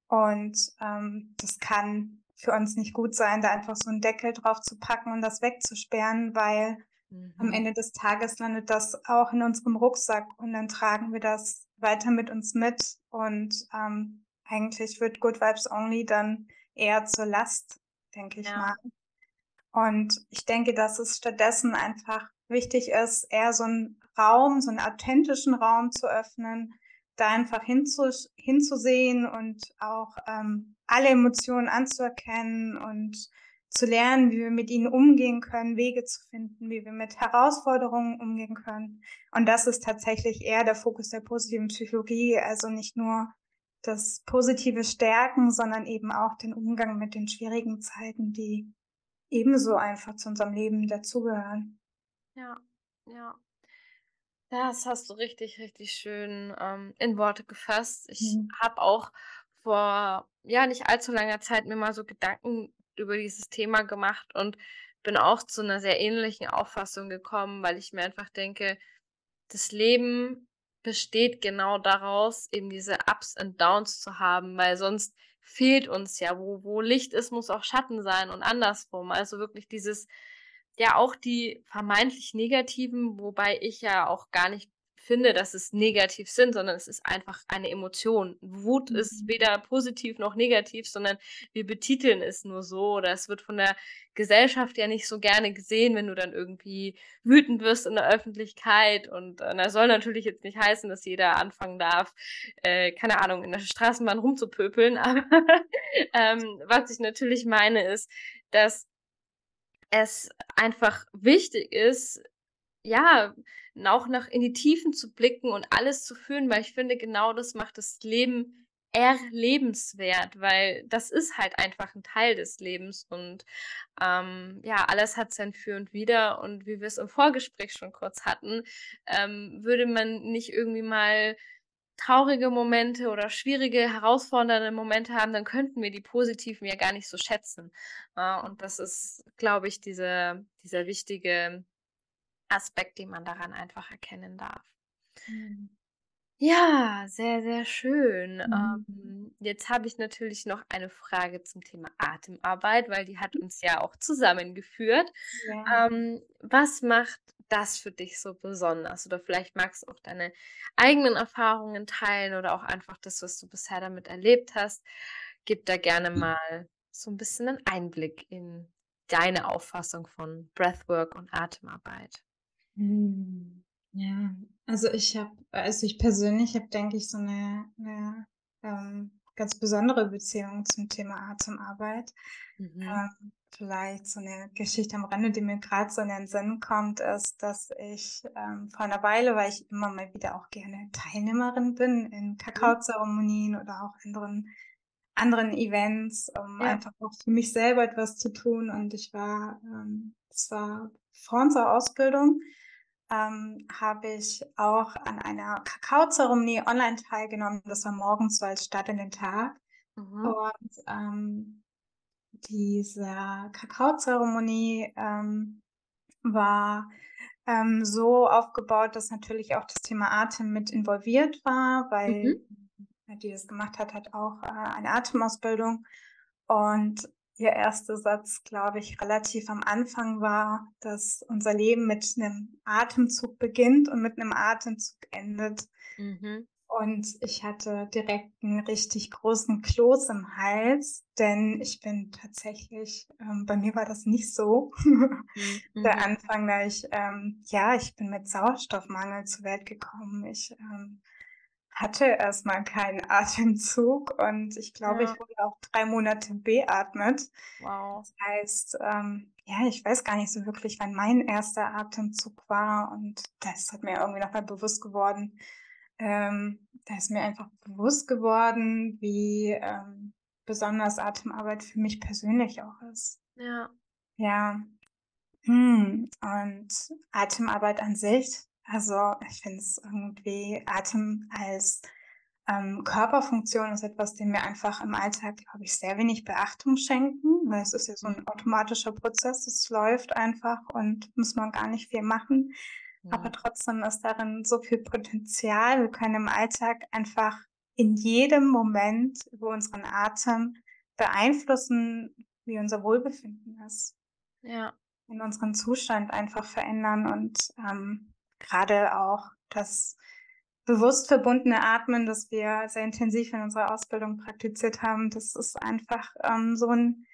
Und ähm, das kann für uns nicht gut sein, da einfach so einen Deckel drauf zu packen und das wegzusperren, weil mhm. am Ende des Tages landet das auch in unserem Rucksack und dann tragen wir das weiter mit uns mit und ähm, eigentlich wird Good Vibes Only dann eher zur Last, denke ich ja. mal. Und ich denke, dass es stattdessen einfach wichtig ist, eher so einen Raum, so einen authentischen Raum zu öffnen, da einfach hinzu, hinzusehen und auch ähm, alle Emotionen anzuerkennen und zu lernen, wie wir mit ihnen umgehen können, Wege zu finden, wie wir mit Herausforderungen umgehen können. Und das ist tatsächlich eher der Fokus der positiven Psychologie, also nicht nur das positive Stärken, sondern eben auch den Umgang mit den schwierigen Zeiten, die ebenso einfach zu unserem Leben dazugehören. Ja, ja. Das hast du richtig, richtig schön ähm, in Worte gefasst. Ich mhm. habe auch vor ja nicht allzu langer Zeit mir mal so Gedanken über dieses Thema gemacht und bin auch zu einer sehr ähnlichen Auffassung gekommen, weil ich mir einfach denke, das Leben besteht genau daraus, eben diese Ups und Downs zu haben, weil sonst fehlt uns ja, wo, wo Licht ist, muss auch Schatten sein und andersrum. Also wirklich dieses ja auch die vermeintlich negativen, wobei ich ja auch gar nicht finde, dass es negativ sind, sondern es ist einfach eine Emotion. Wut mhm. ist weder positiv noch negativ, sondern wir betiteln es nur so oder es wird von der Gesellschaft ja nicht so gerne gesehen, wenn du dann irgendwie wütend wirst in der Öffentlichkeit und äh, das soll natürlich jetzt nicht heißen, dass jeder anfangen darf, äh, keine Ahnung, in der Straßenbahn rumzupöpeln, <laughs> aber ähm, was ich natürlich meine ist, dass es einfach wichtig ist, ja, auch nach in die Tiefen zu blicken und alles zu fühlen, weil ich finde, genau das macht das Leben erlebenswert, weil das ist halt einfach ein Teil des Lebens und ähm, ja, alles hat sein Für und Wider und wie wir es im Vorgespräch schon kurz hatten, ähm, würde man nicht irgendwie mal traurige Momente oder schwierige, herausfordernde Momente haben, dann könnten wir die positiven ja gar nicht so schätzen. Äh, und das ist, glaube ich, diese, dieser wichtige Aspekt, den man daran einfach erkennen darf. Mhm. Ja, sehr, sehr schön. Mhm. Ähm, jetzt habe ich natürlich noch eine Frage zum Thema Atemarbeit, weil die hat uns ja auch zusammengeführt. Ja. Ähm, was macht das für dich so besonders? Oder vielleicht magst du auch deine eigenen Erfahrungen teilen oder auch einfach das, was du bisher damit erlebt hast. Gib da gerne mal so ein bisschen einen Einblick in deine Auffassung von Breathwork und Atemarbeit. Hm, ja, also ich habe, also ich persönlich habe, denke ich, so eine, eine ähm, ganz besondere Beziehung zum Thema Atemarbeit. Mhm. Ähm, vielleicht so eine Geschichte am Rande, die mir gerade so in den Sinn kommt, ist, dass ich ähm, vor einer Weile, weil ich immer mal wieder auch gerne Teilnehmerin bin in mhm. Kakaozeremonien oder auch anderen anderen Events, um ja. einfach auch für mich selber etwas zu tun. Und ich war, ähm, es war vor unserer Ausbildung, ähm, habe ich auch an einer Kakaozeremonie online teilgenommen. Das war morgens so als Start in den Tag. Mhm. Und ähm, diese Kakaozeremonie ähm, war ähm, so aufgebaut, dass natürlich auch das Thema Atem mit involviert war, weil mhm. die das gemacht hat, hat auch äh, eine Atemausbildung. Und ihr erster Satz, glaube ich, relativ am Anfang war, dass unser Leben mit einem Atemzug beginnt und mit einem Atemzug endet. Mhm. Und ich hatte direkt einen richtig großen Kloß im Hals, denn ich bin tatsächlich, ähm, bei mir war das nicht so. <laughs> Mhm. Der. Anfang, da ich, ähm, ja, ich bin mit Sauerstoffmangel zur Welt gekommen. Ich ähm, hatte erstmal keinen <laughs> Atemzug und ich glaube, ja. ich wurde auch drei Monate beatmet. Wow. Das heißt, ähm, ja, ich weiß gar nicht so wirklich, wann mein erster Atemzug war und das hat mir irgendwie nochmal bewusst geworden. Ähm, da ist mir einfach bewusst geworden, wie ähm, besonders Atemarbeit für mich persönlich auch ist. Ja. Ja. Hm. Und Atemarbeit an sich also ich finde es irgendwie Atem als ähm, Körperfunktion ist etwas, dem wir einfach im Alltag, glaube ich, sehr wenig Beachtung schenken, weil es ist ja so ein automatischer Prozess, es läuft einfach und muss man gar nicht viel machen. Ja. Aber trotzdem ist darin so viel Potenzial. Wir können im Alltag einfach in jedem Moment über unseren Atem beeinflussen, wie unser Wohlbefinden ist. Ja. In unseren Zustand einfach verändern und ähm, gerade auch das bewusst verbundene Atmen, das wir sehr intensiv in unserer Ausbildung praktiziert haben, das ist einfach ähm, so ein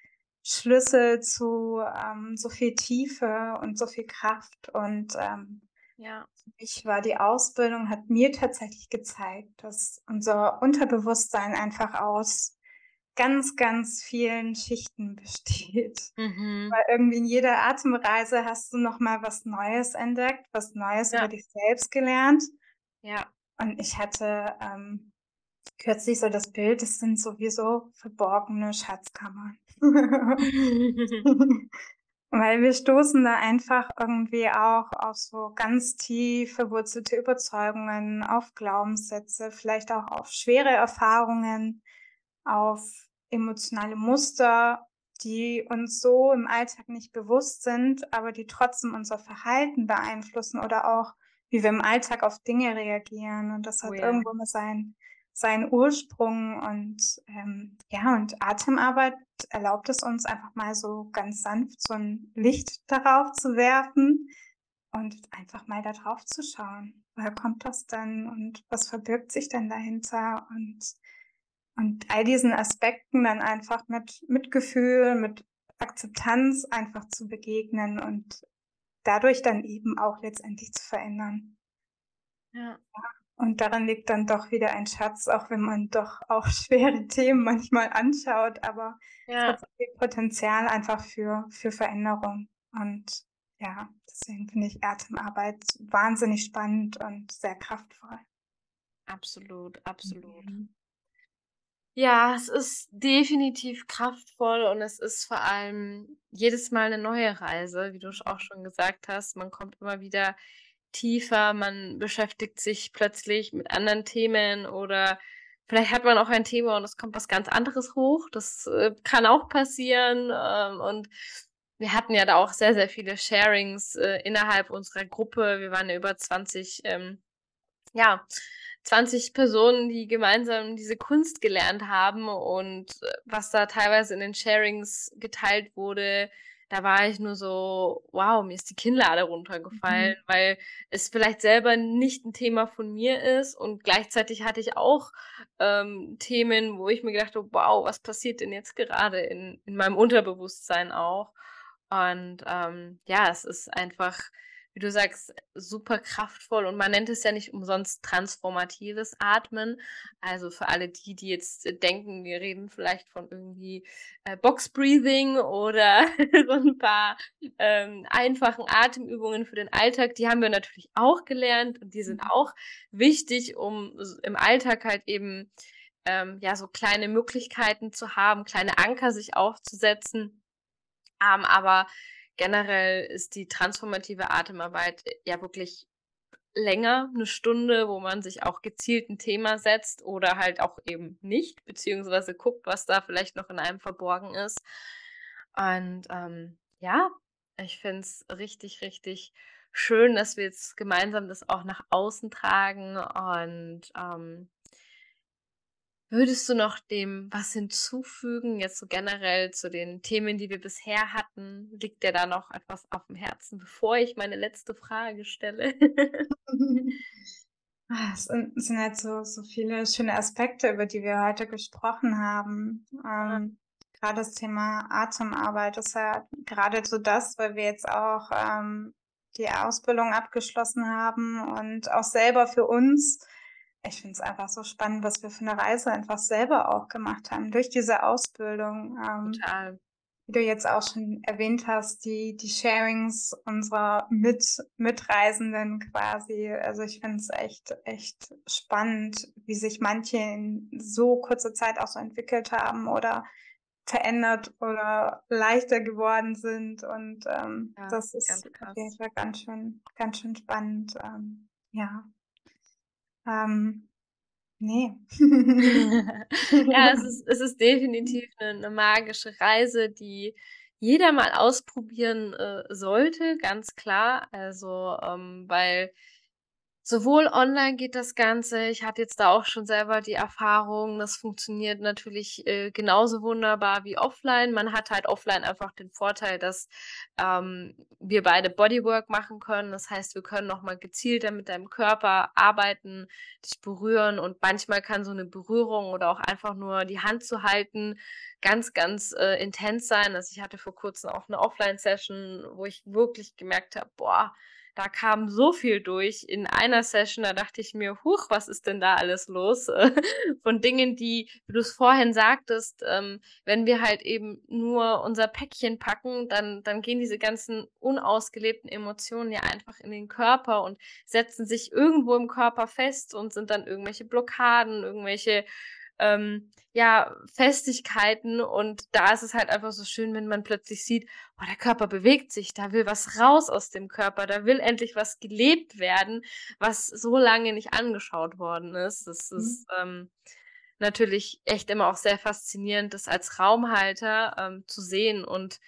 Schlüssel zu ähm, so viel Tiefe und so viel Kraft. Und ähm, ja. für mich war die Ausbildung, hat mir tatsächlich gezeigt, dass unser Unterbewusstsein einfach aus ganz, ganz vielen Schichten besteht. Mhm. Weil irgendwie in jeder Atemreise hast du nochmal was Neues entdeckt, was Neues ja. über dich selbst gelernt. Ja. Und ich hatte ähm, kürzlich so das Bild, das sind sowieso verborgene Schatzkammern. <laughs> <laughs> Weil wir stoßen da einfach irgendwie auch auf so ganz tief verwurzelte Überzeugungen, auf Glaubenssätze, vielleicht auch auf schwere Erfahrungen, auf emotionale Muster, die uns so im Alltag nicht bewusst sind, aber die trotzdem unser Verhalten beeinflussen oder auch wie wir im Alltag auf Dinge reagieren. Und das hat oh ja. irgendwo mal seinen, seinen Ursprung. Und ähm, ja, und Atemarbeit erlaubt es uns einfach mal so ganz sanft so ein Licht darauf zu werfen und einfach mal da drauf zu schauen. Woher kommt das denn und was verbirgt sich denn dahinter? Und, und all diesen Aspekten dann einfach mit Mitgefühl, mit Akzeptanz einfach zu begegnen und dadurch dann eben auch letztendlich zu verändern. Ja. Und daran liegt dann doch wieder ein Schatz, auch wenn man doch auch <laughs> schwere Themen manchmal anschaut, aber ja. es hat viel Potenzial einfach für, für Veränderung. Und ja, deswegen finde ich Atemarbeit wahnsinnig spannend und sehr kraftvoll. Absolut, absolut. Mhm. Ja, es ist definitiv kraftvoll und es ist vor allem jedes Mal eine neue Reise, wie du auch schon gesagt hast. Man kommt immer wieder tiefer, man beschäftigt sich plötzlich mit anderen Themen oder vielleicht hat man auch ein Thema und es kommt was ganz anderes hoch. Das äh, kann auch passieren. Ähm, und wir hatten ja da auch sehr, sehr viele Sharings äh, innerhalb unserer Gruppe. Wir waren ja über 20, ähm, ja, 20 Personen, die gemeinsam diese Kunst gelernt haben und äh, was da teilweise in den Sharings geteilt wurde, da war ich nur so, wow, mir ist die Kinnlade runtergefallen, mhm. weil es vielleicht selber nicht ein Thema von mir ist und gleichzeitig hatte ich auch ähm, Themen, wo ich mir gedacht habe, wow, was passiert denn jetzt gerade in, in meinem Unterbewusstsein auch? Und ähm, ja, es ist einfach wie du sagst, super kraftvoll und man nennt es ja nicht umsonst transformatives Atmen. Also für alle die, die jetzt denken, wir reden vielleicht von irgendwie äh, Box Breathing oder <laughs> so ein paar ähm, einfachen Atemübungen für den Alltag, die haben wir natürlich auch gelernt und die sind mhm. auch wichtig, um im Alltag halt eben ähm, ja so kleine Möglichkeiten zu haben, kleine Anker sich aufzusetzen. Ähm, aber generell ist die transformative Atemarbeit äh, ja wirklich länger, eine Stunde, wo man sich auch gezielt ein Thema setzt oder halt auch eben nicht, beziehungsweise guckt, was da vielleicht noch in einem verborgen ist. Und ähm, ja, ich finde es richtig, richtig schön, dass wir jetzt gemeinsam das auch nach außen tragen und ähm, Würdest du noch dem was hinzufügen, jetzt so generell zu den Themen, die wir bisher hatten? Liegt dir da noch etwas auf dem Herzen, bevor ich meine letzte Frage stelle? <laughs> Ah, es sind, sind halt so, so viele schöne Aspekte, über die wir heute gesprochen haben. Ähm. Gerade das Thema Atemarbeit ist ja gerade so das, weil wir jetzt auch ähm, die Ausbildung abgeschlossen haben und auch selber für uns ich finde es einfach so spannend, was wir für eine Reise einfach selber auch gemacht haben durch diese Ausbildung. Ähm, Total. Wie du jetzt auch schon erwähnt hast, die, die Sharings unserer Mit Mitreisenden quasi. Also ich finde es echt, echt spannend, wie sich manche in so kurzer Zeit auch so entwickelt haben oder verändert oder leichter geworden sind. Und ähm, ja, das ist auf jeden Fall ganz schön, ganz schön spannend. Ähm, ja. Ähm, nee. <laughs> ja, es <laughs> ist, es ist definitiv eine, eine magische Reise, die jeder mal ausprobieren äh, sollte, ganz klar. Also, ähm, weil Sowohl online geht das Ganze. Ich hatte jetzt da auch schon selber die Erfahrung, das funktioniert natürlich, äh, genauso wunderbar wie offline. Man hat halt offline einfach den Vorteil, dass, ähm, wir beide Bodywork machen können. Das heißt, wir können noch mal gezielter mit deinem Körper arbeiten, dich berühren und manchmal kann so 'ne Berührung oder auch einfach nur die Hand zu halten ganz, ganz, äh, intens sein. Also, ich hatte vor Kurzem auch 'ne Offline-Session, wo ich wirklich gemerkt habe: „Boah, da kam so viel durch in einer Session, da dachte ich mir: „Huch, was ist denn da alles los?“ <laughs> Von Dingen, die wie du's vorhin sagtest, ähm, wenn wir halt eben nur unser Päckchen packen, dann dann gehen diese ganzen unausgelebten Emotionen ja einfach in den Körper und setzen sich irgendwo im Körper fest und sind dann irgendwelche Blockaden, irgendwelche ähm, ja, Festigkeiten und da ist es halt einfach so schön, wenn man plötzlich sieht: „Oh, der Körper bewegt sich, da will was raus aus dem Körper, da will endlich was gelebt werden, was so lange nicht angeschaut worden ist.“ Das Mhm. ist, ähm, natürlich echt immer auch sehr faszinierend, das als Raumhalter, ähm, zu sehen und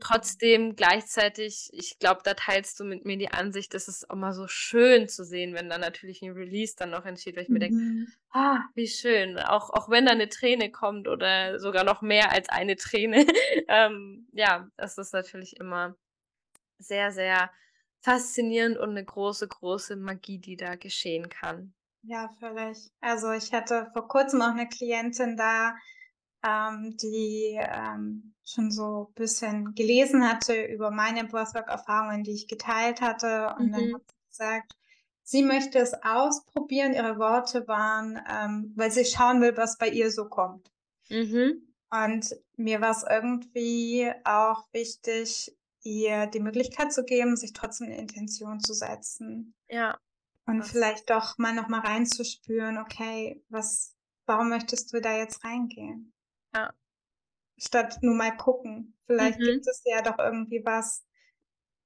trotzdem gleichzeitig ich glaube, da teilst du mit mir die Ansicht, das ist immer so schön zu sehen, wenn dann natürlich 'n Release dann noch entsteht, weil ich mir denke: Mhm. „Ah, wie schön.“ Auch auch wenn da 'ne Träne kommt oder sogar noch mehr als eine Träne. <laughs> Ähm, ja, das ist natürlich immer sehr, sehr faszinierend und 'ne große, große Magie, die da geschehen kann. Ja, völlig. Also, ich hatte vor Kurzem auch 'ne Klientin da, ähm, die, ähm, schon so bisschen gelesen hatte über meine Breathwork-Erfahrungen, die ich geteilt hatte. Und dann Mhm. hat sie gesagt, sie möchte es ausprobieren. Ihre Worte waren, ähm, weil sie schauen will, was bei ihr so kommt. Mhm. Und mir war's irgendwie auch wichtig, ihr die Möglichkeit zu geben, sich trotzdem 'ne Intention zu setzen. Ja, Und das vielleicht doch mal noch mal reinzuspüren: „Okay, was warum möchtest du da jetzt reingehen?“ Ja. Statt nur mal gucken. Vielleicht Mhm. gibt es ja doch irgendwie was,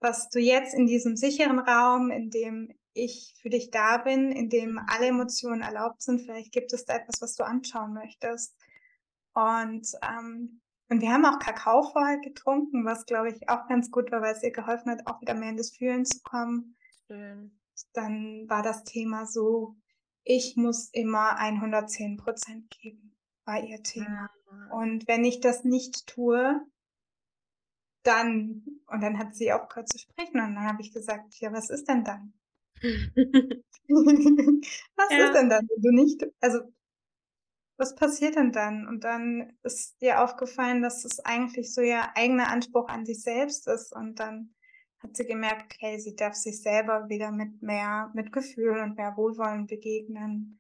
was du jetzt in diesem sicheren Raum, in dem ich für dich da bin, in dem alle Emotionen erlaubt sind vielleicht gibt es da etwas, was du anschauen möchtest. Und, ähm und wir haben auch Kakao vorher getrunken, was, glaube ich, auch ganz gut war, weil's ihr geholfen hat, auch wieder mehr in das Fühlen zu kommen. Schön. Dann war das Thema so: „Ich muss immer 110 % geben“, war ihr Thema. Ah. Und wenn ich das nicht tue dann und dann hat sie aufgehört zu sprechen und dann habe ich gesagt: „Ja, was ist denn dann?“ <laughs> <laughs> „Was ist Ja. denn dann, wenn du nicht also“ „was passiert denn dann?“ Und dann ist ihr aufgefallen, dass es eigentlich so ihr eigener Anspruch an sich selbst ist. Und dann hat sie gemerkt, okay, sie darf sich selber wieder mit mehr Mitgefühl und mehr Wohlwollen begegnen.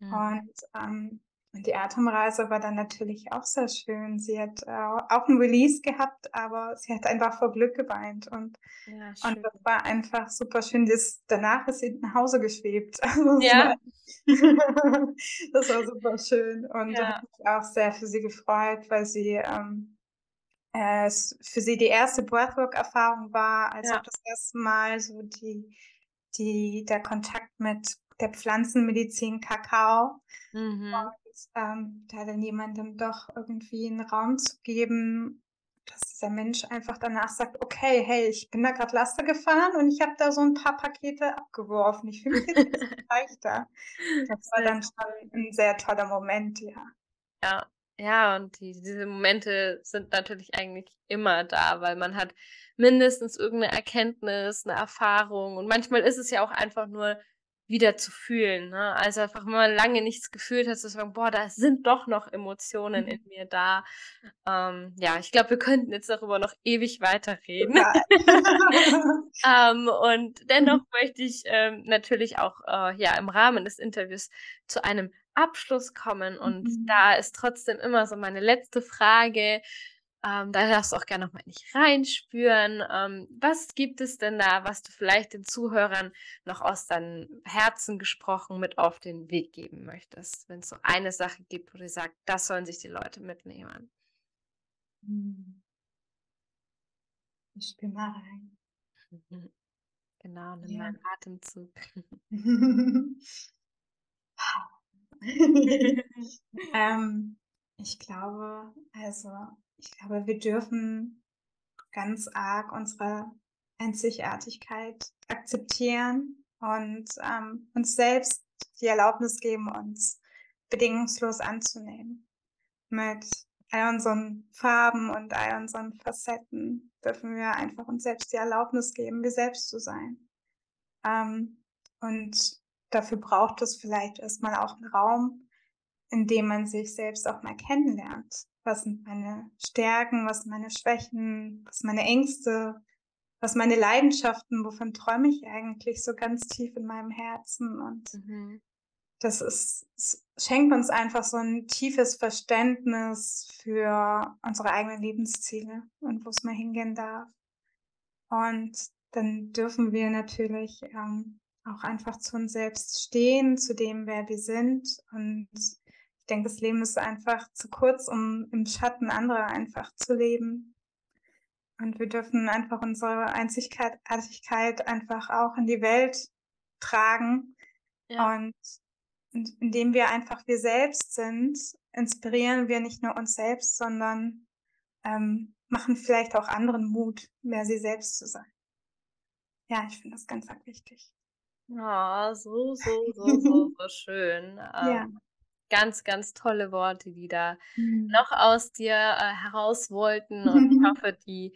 Mhm. Und, ähm und die Atemreise war dann natürlich auch sehr schön. Sie hat, äh, auch 'n Release gehabt, aber sie hat einfach vor Glück geweint und Ja, und das war einfach super schön. Das danach ist sie nach Hause geschwebt. <laughs> Also, war Ja. <laughs> das war super schön und Ja. mich auch sehr für sie gefreut, weil sie, ähm, äh, es für sie die 1. Breathwork-Erfahrung war, als auch Ja. das 1. Mal so die die der Kontakt mit der Pflanzenmedizin Kakao. Mhm. Und, ähm, da dann jemandem doch irgendwie 'n Raum zu geben, dass dieser Mensch einfach danach sagt: „Okay, hey, ich bin da grad Laster gefahren und ich habe da so 'n paar Pakete abgeworfen. Ich fühle mich jetzt leichter.“ Das war dann schon schön. 'n sehr toller Moment, ja. Ja, ja, und die diese Momente sind natürlich eigentlich immer da, weil man hat mindestens irgend 'ne Erkenntnis, 'ne Erfahrung und manchmal ist es ja auch einfach nur wieder zu fühlen, ne? Also, einfach, wenn man lange nichts gefühlt hat, zu sagen: „Boah, da sind doch noch Emotionen in Mhm. mir da.“ Ähm, ja, ich glaube, wir könnten jetzt darüber noch ewig weiterreden. Total. <laughs> Ähm, und dennoch Mhm. möchte ich, ähm, natürlich auch, äh, ja, im Rahmen des Interviews zu einem Abschluss kommen und Mhm. da ist trotzdem immer so meine letzte Frage, ähm, da darfst du auch gern noch mal in dich reinspüren. Ähm, was gibt es denn da, was du vielleicht den Zuhörern noch aus deinem Herzen gesprochen mit auf den Weg geben möchtest? Wenn's so eine Sache gibt, wo du sagst: „Das sollen sich die Leute mitnehmen.“ Mhm. Ich spüre mal rein. <laughs> Genau, nimm mal Ja. 'n Atemzug. <laughs> <laughs> Ähm, ich glaube also, ich glaube, wir dürfen ganz arg unsere Einzigartigkeit akzeptieren. und ähm, uns selbst die Erlaubnis geben, uns bedingungslos anzunehmen. Mit all unseren Farben und all unseren Facetten dürfen wir einfach uns selbst die Erlaubnis geben, wir selbst zu sein. Ähm, und dafür braucht es vielleicht erstmal auch einen Raum, in dem man sich selbst auch mal kennenlernt. Was sind meine Stärken, was sind meine Schwächen, was sind meine Ängste, was meine Leidenschaften, wovon träume ich eigentlich so ganz tief in meinem Herzen und mhm. das ist, es schenkt uns einfach so ein tiefes Verständnis für unsere eigenen Lebensziele und wo es mal hingehen darf. Und dann dürfen wir natürlich ähm, auch einfach zu uns selbst stehen, zu dem, wer wir sind. Und ich denke, das Leben ist einfach zu kurz, um im Schatten anderer einfach zu leben. Und wir dürfen einfach unsere Einzigartigkeit einfach auch in die Welt tragen. Ja. Und, indem wir einfach wir selbst sind, inspirieren wir nicht nur uns selbst, sondern ähm, machen vielleicht auch anderen Mut, mehr sie selbst zu sein. Ja, ich finde das ganz, ganz wichtig. Ja, so, so, so, so, <laughs> so schön. Ja. Ganz, ganz tolle Worte, die da Mhm. noch aus dir äh, heraus wollten. Und ich <laughs> hoffe, die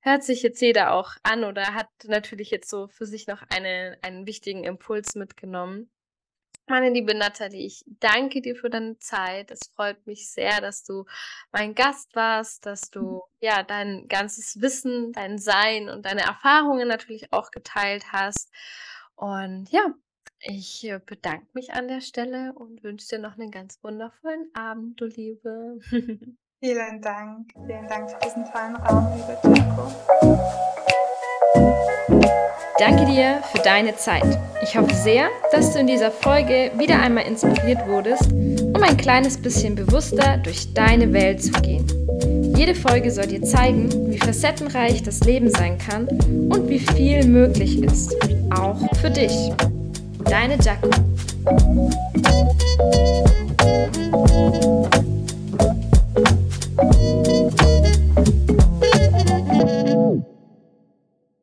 hört sich jetzt jeder auch an oder hat natürlich jetzt so für sich noch eine, einen wichtigen Impuls mitgenommen. Meine liebe Nathalie, ich danke dir für deine Zeit. Es freut mich sehr, dass du mein Gast warst, dass du mhm. ja dein ganzes Wissen, dein Sein und deine Erfahrungen natürlich auch geteilt hast. Und ja, ich äh, bedanke mich an der Stelle und wünsche dir noch einen ganz wundervollen Abend, du Liebe. <laughs> Vielen Dank. Vielen Dank für diesen tollen Raum, liebe Jaco. Danke dir für deine Zeit. Ich hoffe sehr, dass du in dieser Folge wieder einmal inspiriert wurdest, um ein kleines bisschen bewusster durch deine Welt zu gehen. Jede Folge soll dir zeigen, wie facettenreich das Leben sein kann und wie viel möglich ist, auch für dich. Deine Jacke. thank